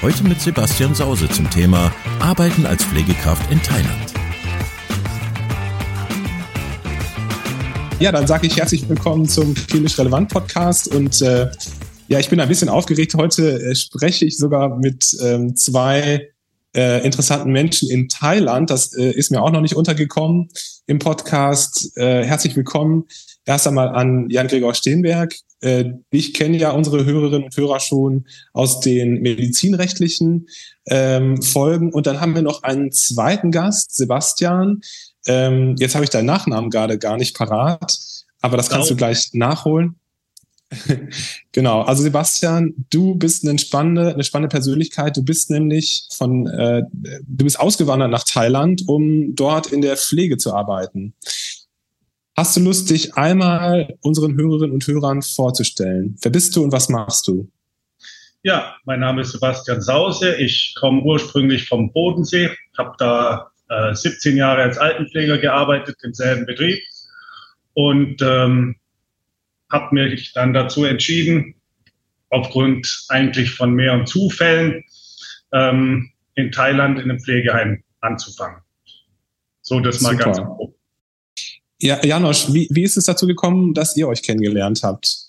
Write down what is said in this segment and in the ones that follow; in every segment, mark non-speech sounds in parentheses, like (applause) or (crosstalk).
Heute mit Sebastian Sause zum Thema Arbeiten als Pflegekraft in Thailand. Ja, dann sage ich herzlich willkommen zum Klinisch Relevant Podcast und äh, ja, ich bin ein bisschen aufgeregt. Heute äh, spreche ich sogar mit ähm, zwei äh, interessanten Menschen in Thailand. Das äh, ist mir auch noch nicht untergekommen im Podcast. Äh, herzlich willkommen erst einmal an Jan-Gregor Steenberg. Äh, ich kenne ja unsere Hörerinnen und Hörer schon aus den medizinrechtlichen ähm, Folgen. Und dann haben wir noch einen zweiten Gast, Sebastian. Ähm, jetzt habe ich deinen Nachnamen gerade gar nicht parat, aber das kannst genau. du gleich nachholen. (laughs) genau, also Sebastian, du bist eine spannende, eine spannende Persönlichkeit. Du bist nämlich von, äh, du bist ausgewandert nach Thailand, um dort in der Pflege zu arbeiten. Hast du Lust, dich einmal unseren Hörerinnen und Hörern vorzustellen? Wer bist du und was machst du? Ja, mein Name ist Sebastian Sause. Ich komme ursprünglich vom Bodensee, habe da äh, 17 Jahre als Altenpfleger gearbeitet im selben Betrieb und ähm, habe mich dann dazu entschieden, aufgrund eigentlich von mehreren Zufällen ähm, in Thailand in einem Pflegeheim anzufangen. So das mal Super. ganz grob. Ja, Janosch, wie, wie ist es dazu gekommen, dass ihr euch kennengelernt habt?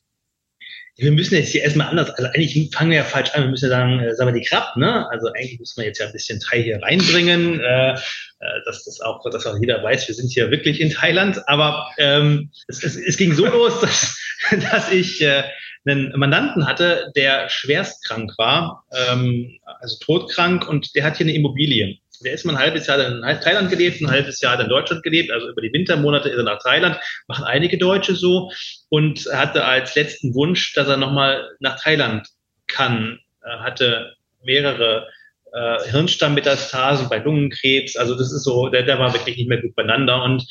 Wir müssen jetzt hier erstmal anders, also eigentlich fangen wir ja falsch an, wir müssen ja sagen, äh, sagen wir die Krab, ne? Also eigentlich müssen wir jetzt ja ein bisschen Thai hier reinbringen, äh, äh, dass das auch, dass auch jeder weiß, wir sind hier wirklich in Thailand. Aber ähm, es, es, es ging so los, (laughs) dass, dass ich äh, einen Mandanten hatte, der schwerst krank war, ähm, also todkrank und der hat hier eine Immobilie. Der ist mal ein halbes Jahr in Thailand gelebt, ein halbes Jahr in Deutschland gelebt, also über die Wintermonate ist er nach Thailand, machen einige Deutsche so und hatte als letzten Wunsch, dass er nochmal nach Thailand kann. Er hatte mehrere äh, Hirnstammmetastasen bei Lungenkrebs, also das ist so, der, der war wirklich nicht mehr gut beieinander und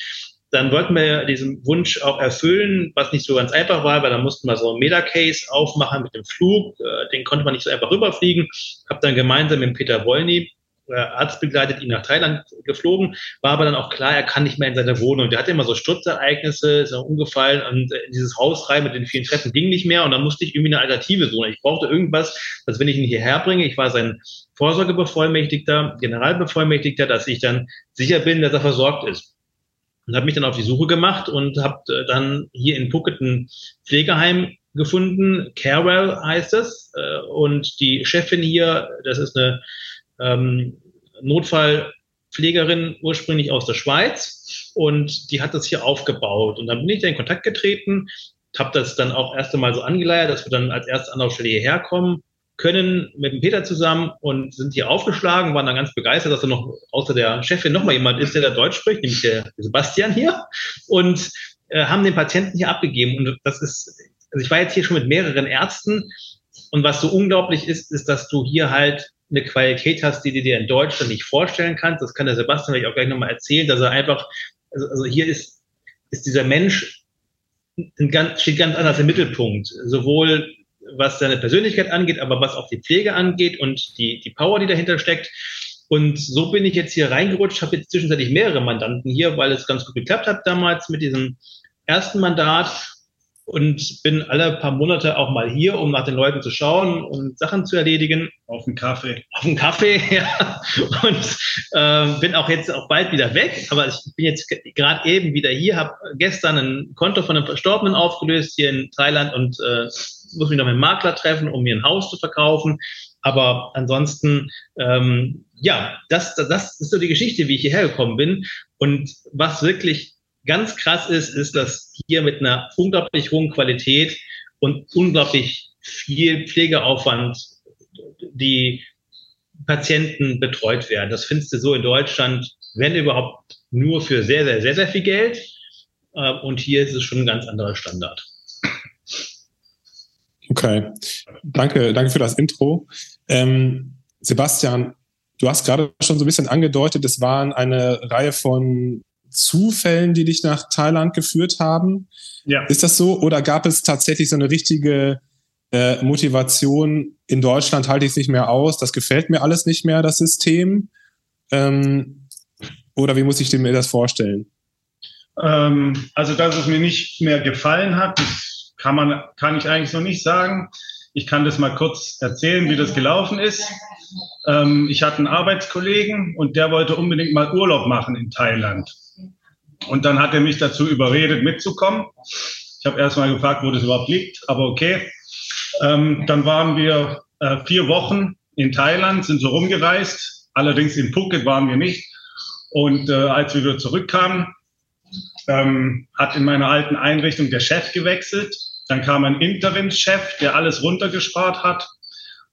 dann wollten wir diesen Wunsch auch erfüllen, was nicht so ganz einfach war, weil da mussten wir so einen Meta-Case aufmachen mit dem Flug. Äh, den konnte man nicht so einfach rüberfliegen. Hab dann gemeinsam mit Peter Wolny, äh, Arzt begleitet, ihn nach Thailand geflogen, war aber dann auch klar, er kann nicht mehr in seine Wohnung. Der hatte immer so Stürzereignisse, ist umgefallen und äh, dieses Haus rein mit den vielen Treppen ging nicht mehr und dann musste ich irgendwie eine Alternative suchen. Ich brauchte irgendwas, dass wenn ich ihn hierher bringe, ich war sein Vorsorgebevollmächtigter, Generalbevollmächtigter, dass ich dann sicher bin, dass er versorgt ist und habe mich dann auf die Suche gemacht und habe äh, dann hier in Phuket ein Pflegeheim gefunden. Carewell heißt es. Äh, und die Chefin hier, das ist eine ähm, Notfallpflegerin ursprünglich aus der Schweiz und die hat das hier aufgebaut. Und dann bin ich da in Kontakt getreten, habe das dann auch erst einmal so angeleiert, dass wir dann als erste Anlaufstelle hierher kommen können mit dem Peter zusammen und sind hier aufgeschlagen, waren dann ganz begeistert, dass da noch außer der Chefin noch mal jemand ist, der da Deutsch spricht, nämlich der Sebastian hier und äh, haben den Patienten hier abgegeben und das ist, also ich war jetzt hier schon mit mehreren Ärzten und was so unglaublich ist, ist, dass du hier halt eine Qualität hast, die du dir in Deutschland nicht vorstellen kannst. Das kann der Sebastian vielleicht auch gleich nochmal erzählen, dass er einfach, also, also hier ist, ist dieser Mensch ganz, steht ganz anders im Mittelpunkt. Sowohl was seine Persönlichkeit angeht, aber was auch die Pflege angeht und die, die Power, die dahinter steckt. Und so bin ich jetzt hier reingerutscht, habe jetzt zwischenzeitlich mehrere Mandanten hier, weil es ganz gut geklappt hat damals mit diesem ersten Mandat und bin alle paar Monate auch mal hier, um nach den Leuten zu schauen und Sachen zu erledigen. Auf den Kaffee. Auf den Kaffee, (laughs) ja. Und äh, bin auch jetzt auch bald wieder weg, aber ich bin jetzt gerade eben wieder hier, habe gestern ein Konto von einem Verstorbenen aufgelöst hier in Thailand und äh, muss mich noch mit einem Makler treffen, um mir ein Haus zu verkaufen. Aber ansonsten, ähm, ja, das, das ist so die Geschichte, wie ich hierher gekommen bin. Und was wirklich ganz krass ist, ist, dass hier mit einer unglaublich hohen Qualität und unglaublich viel Pflegeaufwand die Patienten betreut werden. Das findest du so in Deutschland, wenn überhaupt, nur für sehr, sehr, sehr, sehr viel Geld. Äh, und hier ist es schon ein ganz anderer Standard. Okay, danke, danke für das Intro. Ähm, Sebastian, du hast gerade schon so ein bisschen angedeutet, es waren eine Reihe von Zufällen, die dich nach Thailand geführt haben. Ja. Ist das so? Oder gab es tatsächlich so eine richtige äh, Motivation, in Deutschland halte ich es nicht mehr aus, das gefällt mir alles nicht mehr, das System? Ähm, oder wie muss ich mir das vorstellen? Ähm, also, dass es mir nicht mehr gefallen hat, das kann, man, kann ich eigentlich noch nicht sagen. Ich kann das mal kurz erzählen, wie das gelaufen ist. Ähm, ich hatte einen Arbeitskollegen und der wollte unbedingt mal Urlaub machen in Thailand. Und dann hat er mich dazu überredet, mitzukommen. Ich habe erst mal gefragt, wo das überhaupt liegt, aber okay. Ähm, dann waren wir äh, vier Wochen in Thailand, sind so rumgereist. Allerdings in Phuket waren wir nicht. Und äh, als wir wieder zurückkamen, ähm, hat in meiner alten Einrichtung der Chef gewechselt. Dann kam ein Interimschef, der alles runtergespart hat.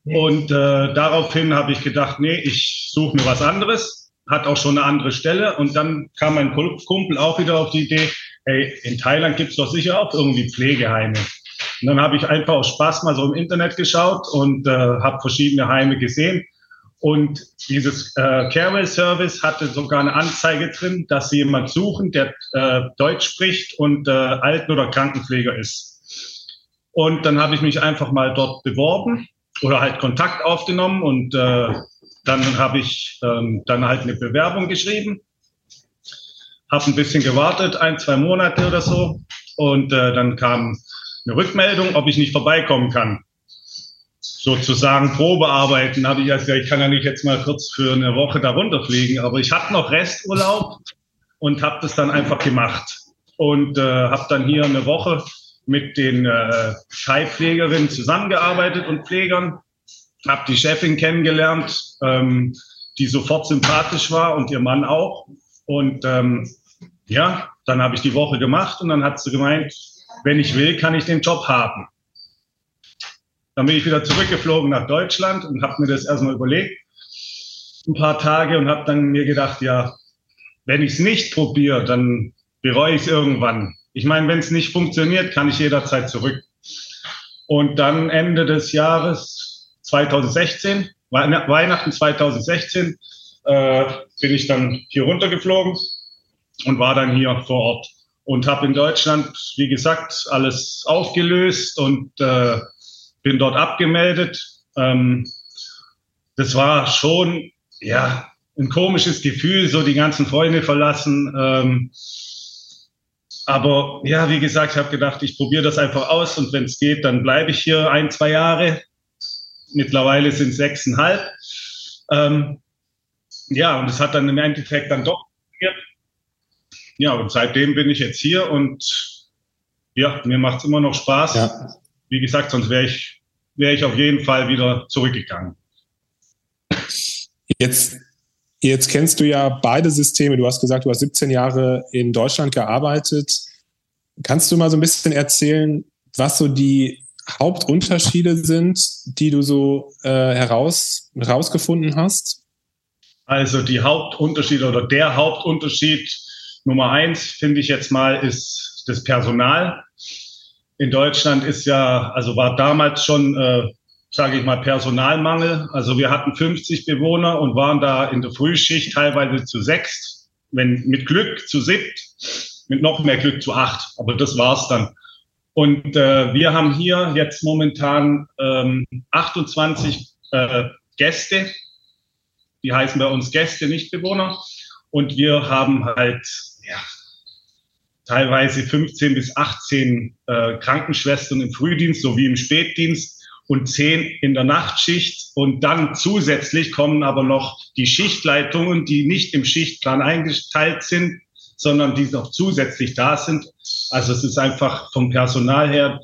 Und äh, daraufhin habe ich gedacht, nee, ich suche mir was anderes. Hat auch schon eine andere Stelle. Und dann kam mein Kumpel auch wieder auf die Idee, hey, in Thailand gibt's doch sicher auch irgendwie Pflegeheime. Und dann habe ich einfach aus Spaß mal so im Internet geschaut und äh, habe verschiedene Heime gesehen. Und dieses äh, Carewell Service hatte sogar eine Anzeige drin, dass sie jemand suchen, der äh, Deutsch spricht und äh, Alten- oder Krankenpfleger ist. Und dann habe ich mich einfach mal dort beworben oder halt Kontakt aufgenommen und äh, dann habe ich ähm, dann halt eine Bewerbung geschrieben, habe ein bisschen gewartet, ein, zwei Monate oder so. Und äh, dann kam eine Rückmeldung, ob ich nicht vorbeikommen kann. Sozusagen Probearbeiten habe ich ja ich kann ja nicht jetzt mal kurz für eine Woche darunter fliegen, aber ich hatte noch Resturlaub und habe das dann einfach gemacht. Und äh, habe dann hier eine Woche mit den äh, Thai-Pflegerinnen zusammengearbeitet und Pflegern, habe die Chefin kennengelernt, ähm, die sofort sympathisch war und ihr Mann auch. Und ähm, ja, dann habe ich die Woche gemacht und dann hat sie gemeint, wenn ich will, kann ich den Job haben. Dann bin ich wieder zurückgeflogen nach Deutschland und habe mir das erstmal überlegt, ein paar Tage und habe dann mir gedacht, ja, wenn ich es nicht probiere, dann bereue ich es irgendwann. Ich meine, wenn es nicht funktioniert, kann ich jederzeit zurück. Und dann Ende des Jahres 2016, Weihnachten 2016, äh, bin ich dann hier runtergeflogen und war dann hier vor Ort und habe in Deutschland, wie gesagt, alles aufgelöst und äh, bin dort abgemeldet. Ähm, das war schon ja ein komisches Gefühl, so die ganzen Freunde verlassen. Ähm, aber ja, wie gesagt, ich habe gedacht, ich probiere das einfach aus und wenn es geht, dann bleibe ich hier ein, zwei Jahre. Mittlerweile sind es sechseinhalb. Ähm, ja, und es hat dann im Endeffekt dann doch funktioniert ja, und seitdem bin ich jetzt hier und ja, mir macht es immer noch Spaß. Ja. Wie gesagt, sonst wäre ich, wäre ich auf jeden Fall wieder zurückgegangen. Jetzt, jetzt kennst du ja beide Systeme. Du hast gesagt, du hast 17 Jahre in Deutschland gearbeitet. Kannst du mal so ein bisschen erzählen, was so die Hauptunterschiede sind, die du so äh, heraus, herausgefunden hast? Also die Hauptunterschiede oder der Hauptunterschied Nummer eins, finde ich jetzt mal, ist das Personal. In Deutschland ist ja, also war damals schon, äh, sage ich mal, Personalmangel. Also wir hatten 50 Bewohner und waren da in der Frühschicht teilweise zu sechs, wenn mit Glück zu siebt, mit noch mehr Glück zu acht. Aber das war's dann. Und äh, wir haben hier jetzt momentan ähm, 28 äh, Gäste. Die heißen bei uns Gäste, nicht Bewohner. Und wir haben halt ja, teilweise 15 bis 18 äh, Krankenschwestern im Frühdienst sowie im Spätdienst und 10 in der Nachtschicht. Und dann zusätzlich kommen aber noch die Schichtleitungen, die nicht im Schichtplan eingeteilt sind, sondern die noch zusätzlich da sind. Also es ist einfach vom Personal her,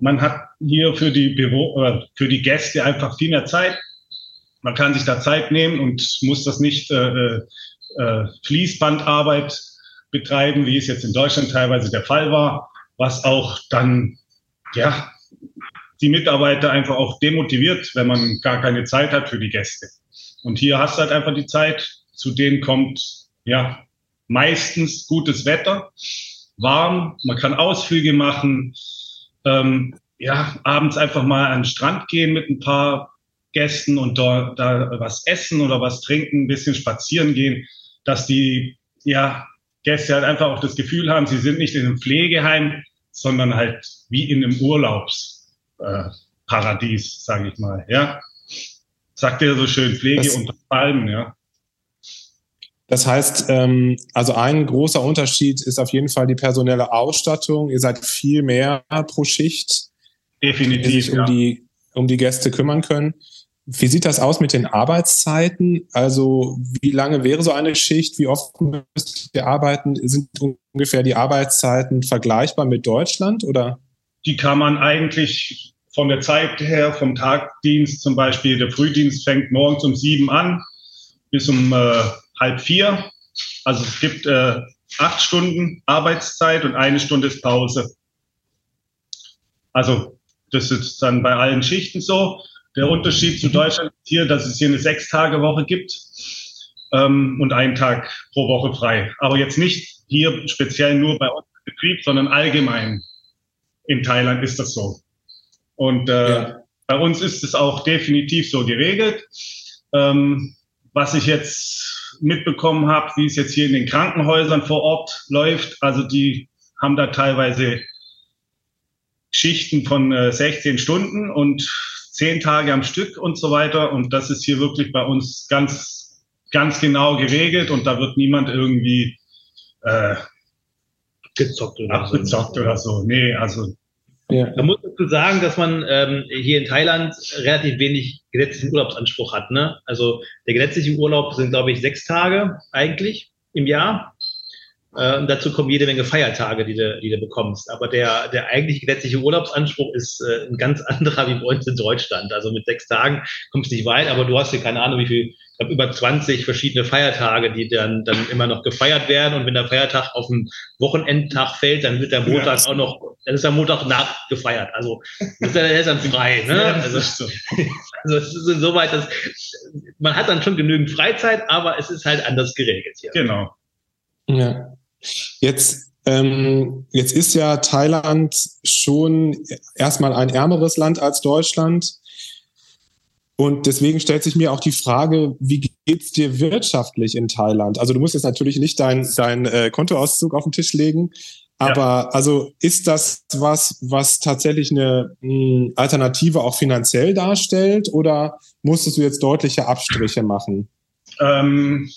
man hat hier für die, Bewo äh, für die Gäste einfach viel mehr Zeit. Man kann sich da Zeit nehmen und muss das nicht äh, äh, Fließbandarbeit betreiben, wie es jetzt in Deutschland teilweise der Fall war, was auch dann, ja, die Mitarbeiter einfach auch demotiviert, wenn man gar keine Zeit hat für die Gäste. Und hier hast du halt einfach die Zeit, zu denen kommt, ja, meistens gutes Wetter, warm, man kann Ausflüge machen, ähm, ja, abends einfach mal an den Strand gehen mit ein paar Gästen und da, da was essen oder was trinken, ein bisschen spazieren gehen, dass die ja, Gäste halt einfach auch das Gefühl haben, sie sind nicht in einem Pflegeheim, sondern halt wie in einem Urlaubsparadies, äh, sage ich mal. Ja, sagt er so schön, Pflege das, unter Palmen, ja. Das heißt, ähm, also ein großer Unterschied ist auf jeden Fall die personelle Ausstattung. Ihr seid viel mehr pro Schicht, Definitiv, die sich um, ja. die, um die Gäste kümmern können. Wie sieht das aus mit den Arbeitszeiten? Also wie lange wäre so eine Schicht? Wie oft müsst ihr arbeiten? Sind ungefähr die Arbeitszeiten vergleichbar mit Deutschland oder? Die kann man eigentlich von der Zeit her, vom Tagdienst zum Beispiel, der Frühdienst fängt morgens um sieben an bis um äh, halb vier. Also es gibt äh, acht Stunden Arbeitszeit und eine Stunde ist Pause. Also das ist dann bei allen Schichten so. Der Unterschied zu Deutschland ist hier, dass es hier eine Sechs-Tage-Woche gibt ähm, und einen Tag pro Woche frei. Aber jetzt nicht hier speziell nur bei uns im Betrieb, sondern allgemein in Thailand ist das so. Und äh, ja. bei uns ist es auch definitiv so geregelt. Ähm, was ich jetzt mitbekommen habe, wie es jetzt hier in den Krankenhäusern vor Ort läuft, also die haben da teilweise Schichten von äh, 16 Stunden und 10 Tage am Stück und so weiter. Und das ist hier wirklich bei uns ganz, ganz genau geregelt und da wird niemand irgendwie äh, gezockt oder abgezockt so. oder so. Nee, also ja. Man muss dazu sagen, dass man ähm, hier in Thailand relativ wenig gesetzlichen Urlaubsanspruch hat. Ne? Also der gesetzliche Urlaub sind, glaube ich, sechs Tage eigentlich im Jahr. Äh, und dazu kommen jede Menge Feiertage, die du, die du bekommst. Aber der, der eigentliche gesetzliche Urlaubsanspruch ist äh, ein ganz (laughs) anderer wie bei uns in Deutschland. Also mit sechs Tagen kommst du nicht weit, aber du hast hier keine Ahnung, wie viel, ich glaube über 20 verschiedene Feiertage, die dann, dann immer noch gefeiert werden. Und wenn der Feiertag auf den Wochenendtag fällt, dann wird der Montag ja. auch noch, dann ist der Montag nachgefeiert. Also ist der, ist dann frei. Ne? Also, so. (laughs) also es ist insoweit, dass man hat dann schon genügend Freizeit, aber es ist halt anders geregelt hier. Genau. Ja. Jetzt, ähm, jetzt ist ja Thailand schon erstmal ein ärmeres Land als Deutschland. Und deswegen stellt sich mir auch die Frage, wie geht's dir wirtschaftlich in Thailand? Also du musst jetzt natürlich nicht dein, dein äh, Kontoauszug auf den Tisch legen, aber ja. also ist das was, was tatsächlich eine mh, hm, Alternative auch finanziell darstellt oder musstest du jetzt deutliche Abstriche machen? Ähm,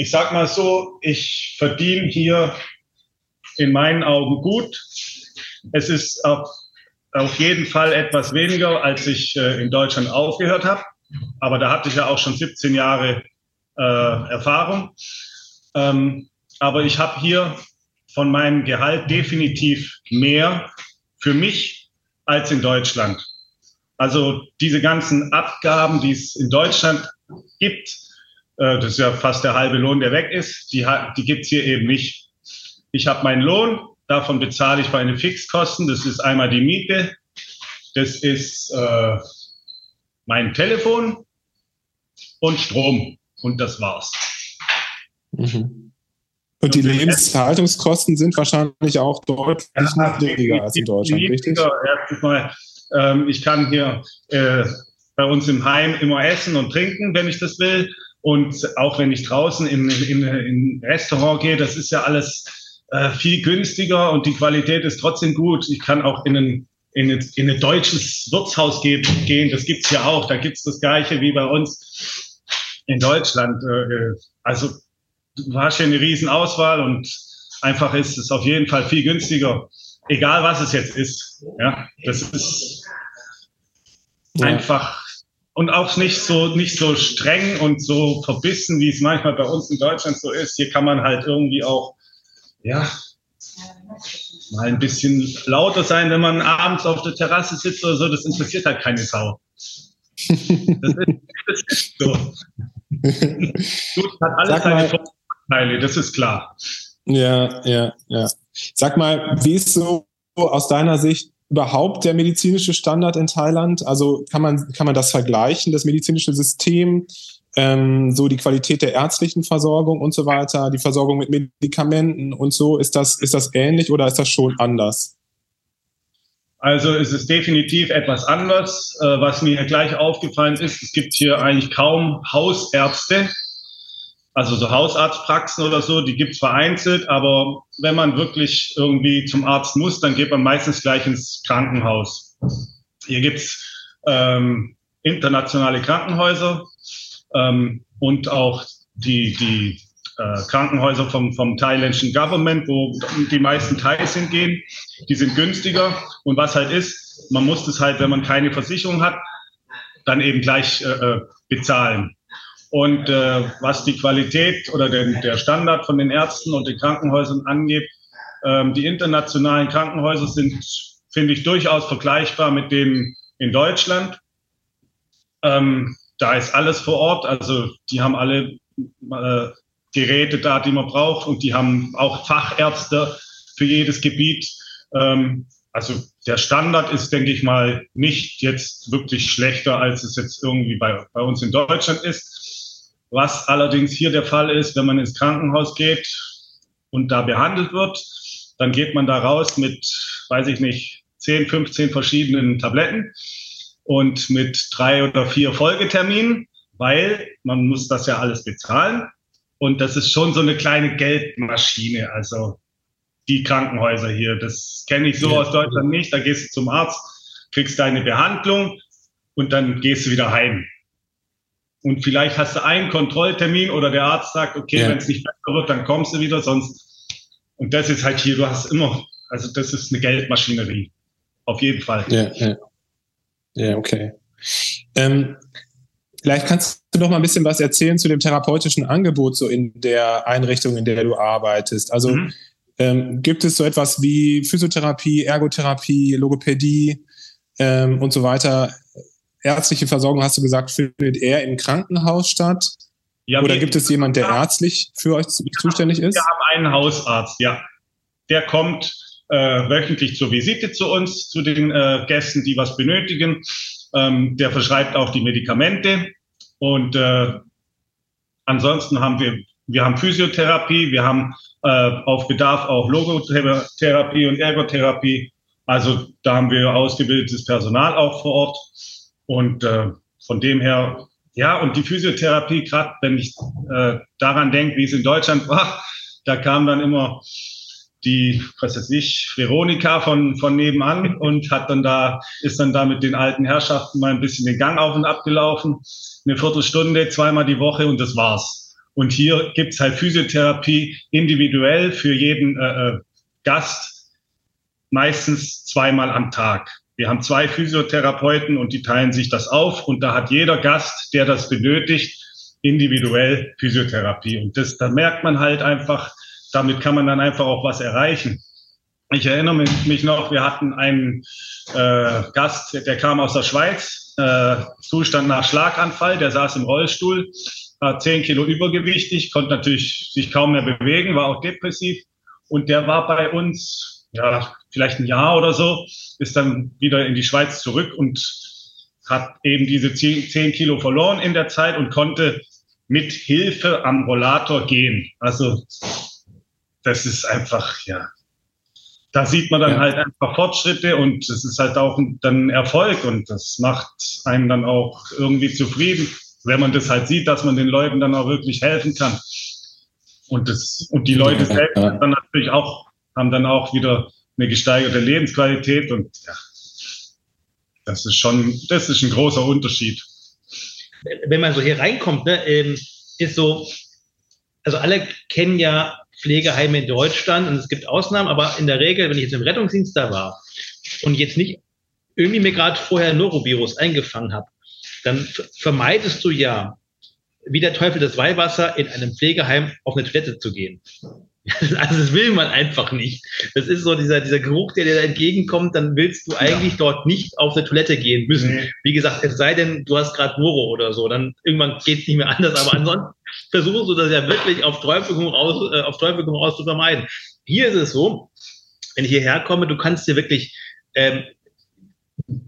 ich sag mal so, ich verdiene hier in meinen Augen gut. Es ist auf, auf jeden Fall etwas weniger, als ich äh, in Deutschland aufgehört habe. Aber da hatte ich ja auch schon 17 Jahre äh, Erfahrung. Ähm, aber ich habe hier von meinem Gehalt definitiv mehr für mich als in Deutschland. Also diese ganzen Abgaben, die es in Deutschland gibt, äh, das ist ja fast der halbe Lohn, der weg ist. Die, die gibt's hier eben nicht. Ich habe meinen Lohn, davon bezahle ich meine Fixkosten. Das ist einmal die Miete, das ist äh, mein Telefon und Strom. Und das war's. Mhm. Und die Lebenshaltungskosten sind wahrscheinlich auch deutlich ja, niedriger als in Deutschland, richtig? Mal, ähm, ich kann hier äh, bei uns im Heim immer essen und trinken, wenn ich das will. Und auch wenn ich draußen in, in, in Restaurant gehe, das ist ja alles äh, viel günstiger und die Qualität ist trotzdem gut. Ich kann auch in ein, in ein, in ein deutsches Wirtshaus gehen, gehen. das gibt's ja auch. Da gibt's das Gleiche wie bei uns in Deutschland. Äh, also du hast ja eine riesen Auswahl und einfach ist es auf jeden Fall viel günstiger, egal was es jetzt ist. Ja, das ist ja. einfach und auch nicht so, nicht so streng und so verbissen, wie es manchmal bei uns in Deutschland so ist. Hier kann man halt irgendwie auch, ja, mal ein bisschen lauter sein, wenn man abends auf der Terrasse sitzt oder so. Das interessiert halt keine Sau. Das ist, das ist so. (laughs) Gut, hat alles seine Vorteile, das ist klar. Ja, ja, ja. Sag mal, wie ist so aus deiner Sicht überhaupt der medizinische Standard in Thailand? Also kann man, kann man das vergleichen, das medizinische System, ähm, so die Qualität der ärztlichen Versorgung und so weiter, die Versorgung mit Medikamenten und so, ist das, ist das ähnlich oder ist das schon anders? Also es ist definitiv etwas anders. Äh, was mir gleich aufgefallen ist, es gibt hier eigentlich kaum Hausärzte, also so Hausarztpraxen oder so, die gibt's vereinzelt, aber wenn man wirklich irgendwie zum Arzt muss, dann geht man meistens gleich ins Krankenhaus. Hier gibt's ähm, internationale Krankenhäuser ähm, und auch die, die äh, Krankenhäuser vom, vom thailändischen Government, wo die meisten Thais hingehen. Die sind günstiger. Und was halt ist, man muss das halt, wenn man keine Versicherung hat, dann eben gleich äh, äh bezahlen. Und äh, was die Qualität oder den, der Standard von den Ärzten und den Krankenhäusern angeht, ähm, die internationalen Krankenhäuser sind, finde ich, durchaus vergleichbar mit denen in Deutschland. Ähm, da ist alles vor Ort, also die haben alle äh, Geräte da, die man braucht und die haben auch Fachärzte für jedes Gebiet. Ähm, also der Standard ist, denke ich mal, nicht jetzt wirklich schlechter, als es jetzt irgendwie bei, bei uns in Deutschland ist. Was allerdings hier der Fall ist, wenn man ins Krankenhaus geht und da behandelt wird, dann geht man da raus mit, weiß ich nicht, 10, 15 verschiedenen Tabletten und mit drei oder vier Folgeterminen, weil man muss das ja alles bezahlen. Und das ist schon so eine kleine Geldmaschine. Also die Krankenhäuser hier, das kenne ich so ja. aus Deutschland nicht. Da gehst du zum Arzt, kriegst deine Behandlung und dann gehst du wieder heim. Und vielleicht hast du einen Kontrolltermin oder der Arzt sagt, okay, ja. wenn es nicht besser wird, dann kommst du wieder, sonst. Und das ist halt hier, du hast immer, also das ist eine Geldmaschinerie. Auf jeden Fall. Ja, ja. ja okay. Ähm, Vielleicht kannst du noch mal ein bisschen was erzählen zu dem therapeutischen Angebot so in der Einrichtung, in der du arbeitest. Also mhm. ähm, gibt es so etwas wie Physiotherapie, Ergotherapie, Logopädie ähm, und so weiter? Ärztliche Versorgung, hast du gesagt, findet eher im Krankenhaus statt? Ja, Oder gibt es jemanden, der ärztlich für euch zuständig ist? Wir haben einen Hausarzt, ja. Der kommt äh, wöchentlich zur Visite zu uns, zu den äh, Gästen, die was benötigen. Ähm, der verschreibt auch die Medikamente. Und äh, ansonsten haben wir, wir haben Physiotherapie, wir haben äh, auf Bedarf auch Logotherapie und Ergotherapie. Also da haben wir ausgebildetes Personal auch vor Ort. Und äh, von dem her, ja, und die Physiotherapie, gerade wenn ich äh, daran denke, wie es in Deutschland war, (laughs) da kam dann immer die, was weiß ich, Veronika von, von nebenan und hat dann da, ist dann da mit den alten Herrschaften mal ein bisschen den Gang auf und ab gelaufen. Eine Viertelstunde, zweimal die Woche und das war's. Und hier gibt's halt Physiotherapie individuell für jeden äh, äh, Gast, meistens zweimal am Tag. Wir haben zwei Physiotherapeuten und die teilen sich das auf und da hat jeder Gast, der das benötigt, individuell Physiotherapie. Und das, da merkt man halt einfach, damit kann man dann einfach auch was erreichen. Ich erinnere mich noch, wir hatten einen äh, Gast, der kam aus der Schweiz, äh, Zustand nach Schlaganfall, der saß im Rollstuhl, war zehn Kilo übergewichtig, konnte natürlich sich kaum mehr bewegen, war auch depressiv. Und der war bei uns, ja, vielleicht ein Jahr oder so, ist dann wieder in die Schweiz zurück und hat eben diese zehn Kilo verloren in der Zeit und konnte mit Hilfe am Rollator gehen. Also das ist einfach, ja, da sieht man dann ja. halt einfach Fortschritte und es ist halt auch dann Erfolg und das macht einen dann auch irgendwie zufrieden, wenn man das halt sieht, dass man den Leuten dann auch wirklich helfen kann. Und das, und die Leute selbst ja. dann natürlich auch, haben dann auch wieder eine gesteigerte Lebensqualität und ja, das ist schon, das ist ein großer Unterschied. Wenn man so hier reinkommt, ne, ähm, ist so, also alle kennen ja Pflegeheime in Deutschland und es gibt Ausnahmen, aber in der Regel, wenn ich jetzt im Rettungsdienst da war und jetzt nicht irgendwie mir gerade vorher Norovirus eingefangen habe, dann vermeidest du ja, wie der Teufel das Weihwasser, in einem Pflegeheim auf eine Toilette zu gehen. (laughs) Also das will man einfach nicht. Das ist so dieser, dieser Geruch, der dir da entgegenkommt, dann willst du eigentlich ja. dort nicht auf eine Toilette gehen müssen. Nee. Wie gesagt, es sei denn, du hast gerade Noro oder so, dann irgendwann geht es nicht mehr anders. Aber ansonsten (laughs) versuchst du das ja wirklich auf Teufel raus, äh, auf Teufel raus zu vermeiden. Hier ist es so, wenn ich hierher komme, du kannst dir wirklich ähm,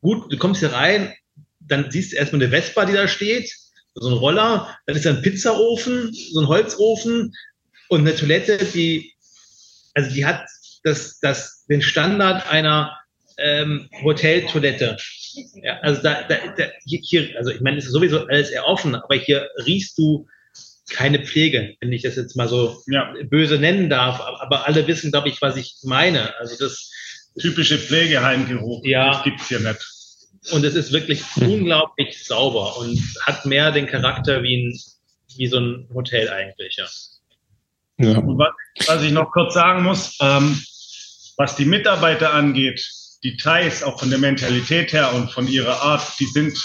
gut, du kommst hier rein, dann siehst du erstmal eine Vespa, die da steht, so ein Roller, dann ist da ein Pizzaofen, so ein Holzofen, und eine Toilette, die, also die hat das, das, den Standard einer ähm, Hoteltoilette. Ja, also da, da, da hier, also ich meine, es ist sowieso alles eher offen, aber hier riechst du keine Pflege, wenn ich das jetzt mal so ja. böse nennen darf. Aber alle wissen, glaube ich, was ich meine. Also das typische Pflegeheimgeruch. Ja. Das gibt's hier nicht. Und es ist wirklich unglaublich sauber und hat mehr den Charakter wie ein, wie so ein Hotel eigentlich, ja. Und was, was ich noch kurz sagen muss, ähm, was die Mitarbeiter angeht, die Thais auch von der Mentalität her und von ihrer Art, die sind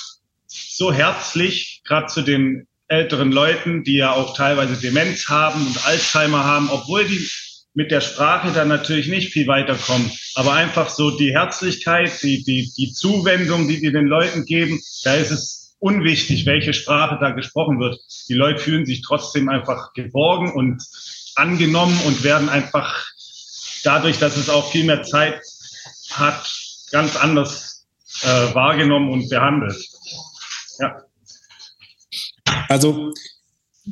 so herzlich, gerade zu den älteren Leuten, die ja auch teilweise Demenz haben und Alzheimer haben, obwohl die mit der Sprache dann natürlich nicht viel weiterkommen. Aber einfach so die Herzlichkeit, die, die, die Zuwendung, die die den Leuten geben, da ist es unwichtig, welche Sprache da gesprochen wird. Die Leute fühlen sich trotzdem einfach geborgen und angenommen und werden einfach dadurch, dass es auch viel mehr Zeit hat, ganz anders äh, wahrgenommen und behandelt. Ja. Also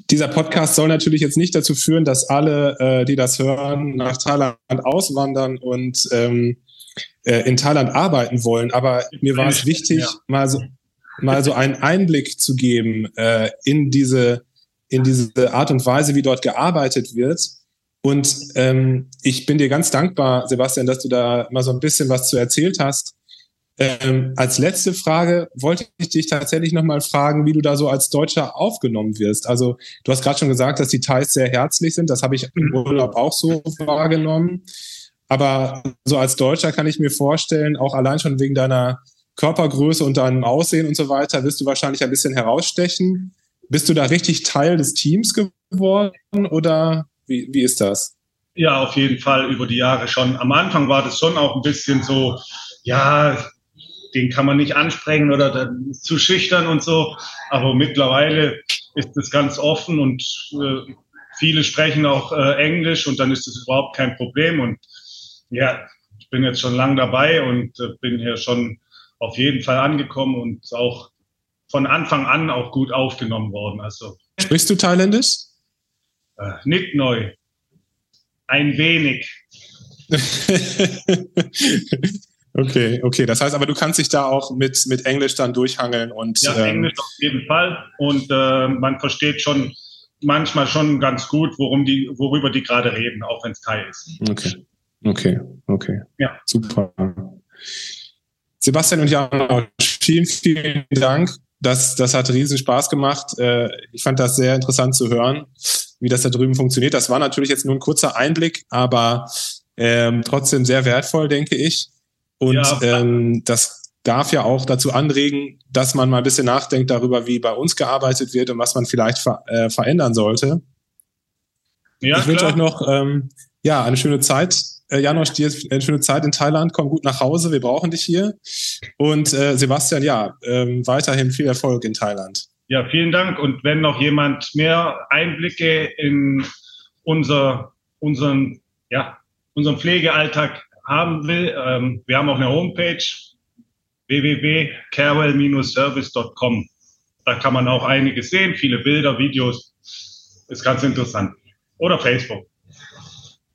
dieser Podcast soll natürlich jetzt nicht dazu führen, dass alle, äh, die das hören, nach Thailand auswandern und ähm, äh, in Thailand arbeiten wollen. Aber mir war es wichtig, ja. mal, so, mal so einen Einblick zu geben äh, in, diese, in diese Art und Weise, wie dort gearbeitet wird. Und ähm, ich bin dir ganz dankbar, Sebastian, dass du da mal so ein bisschen was zu erzählt hast. Ähm, als letzte Frage wollte ich dich tatsächlich nochmal fragen, wie du da so als Deutscher aufgenommen wirst. Also du hast gerade schon gesagt, dass die Thais sehr herzlich sind. Das habe ich im Urlaub auch so wahrgenommen. Aber so als Deutscher kann ich mir vorstellen, auch allein schon wegen deiner Körpergröße und deinem Aussehen und so weiter, wirst du wahrscheinlich ein bisschen herausstechen. Bist du da richtig Teil des Teams geworden oder wie, wie ist das? Ja, auf jeden Fall über die Jahre schon. Am Anfang war das schon auch ein bisschen so, ja, den kann man nicht ansprechen oder zu schüchtern und so. Aber mittlerweile ist das ganz offen und äh, viele sprechen auch äh, Englisch und dann ist das überhaupt kein Problem. Und ja, ich bin jetzt schon lang dabei und äh, bin hier schon auf jeden Fall angekommen und auch von Anfang an auch gut aufgenommen worden. Also sprichst du Thailändisch? Äh, nicht neu, ein wenig. (laughs) Okay, okay. Das heißt aber, du kannst dich da auch mit, mit Englisch dann durchhangeln und. Ja, ähm, Englisch auf jeden Fall. Und äh, man versteht schon manchmal schon ganz gut, worum die, worüber die gerade reden, auch wenn es Thai ist. Okay. Okay, okay. Ja. Super. Sebastian und Jan, vielen, vielen Dank. Das, das hat riesen Spaß gemacht. Äh, ich fand das sehr interessant zu hören, wie das da drüben funktioniert. Das war natürlich jetzt nur ein kurzer Einblick, aber ähm, trotzdem sehr wertvoll, denke ich. Und ja. ähm, das darf ja auch dazu anregen, dass man mal ein bisschen nachdenkt darüber, wie bei uns gearbeitet wird und was man vielleicht ver äh, verändern sollte. Ja, ich wünsche euch noch ähm, ja, eine schöne Zeit. Äh, Janosch, dir eine schöne Zeit in Thailand. Komm gut nach Hause. Wir brauchen dich hier. Und äh, Sebastian, ja, ähm, weiterhin viel Erfolg in Thailand. Ja, vielen Dank. Und wenn noch jemand mehr Einblicke in unser, unseren, ja, unseren Pflegealltag haben will, ähm, wir haben auch eine Homepage www.carewell-service.com. Da kann man auch einiges sehen, viele Bilder, Videos. Ist ganz interessant. Oder Facebook.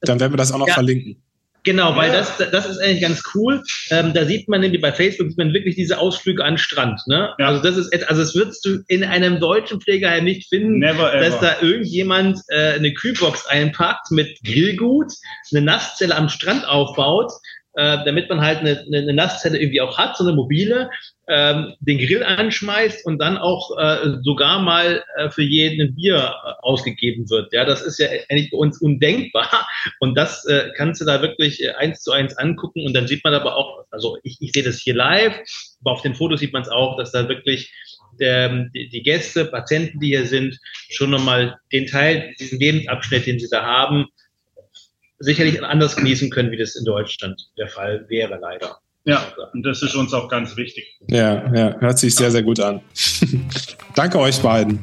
Dann werden wir das auch noch ja. verlinken. Genau, weil das, das ist eigentlich ganz cool. Ähm, da sieht man nämlich bei Facebook sieht man wirklich diese Ausflüge an Strand. Ne? Ja. Also das ist, also das würdest du in einem deutschen Pflegeheim nicht finden, Never dass da irgendjemand äh, eine Kühlbox einpackt mit Grillgut, eine Nasszelle am Strand aufbaut äh, damit man halt eine, eine Nasszelle irgendwie auch hat, so eine mobile, ähm, den Grill anschmeißt und dann auch äh, sogar mal äh, für jeden ein Bier äh, ausgegeben wird. Ja, das ist ja eigentlich bei uns undenkbar. (laughs) Und das äh, kannst du da wirklich äh, eins zu eins angucken. Und dann sieht man aber auch, also ich, ich sehe das hier live, aber auf den Fotos sieht man es auch, dass da wirklich der, die Gäste, Patienten, die hier sind, schon nochmal den Teil, diesen Lebensabschnitt, den sie da haben, sicherlich anders genießen können, wie das in Deutschland der Fall wäre, leider. Ja, und das ist uns auch ganz wichtig. Ja, ja, hört sich sehr, sehr gut an. (laughs) Danke euch beiden.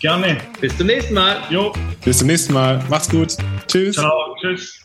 Gerne. Bis zum nächsten Mal. Jo. Bis zum nächsten Mal. Macht's gut. Tschüss. Ciao. Tschüss.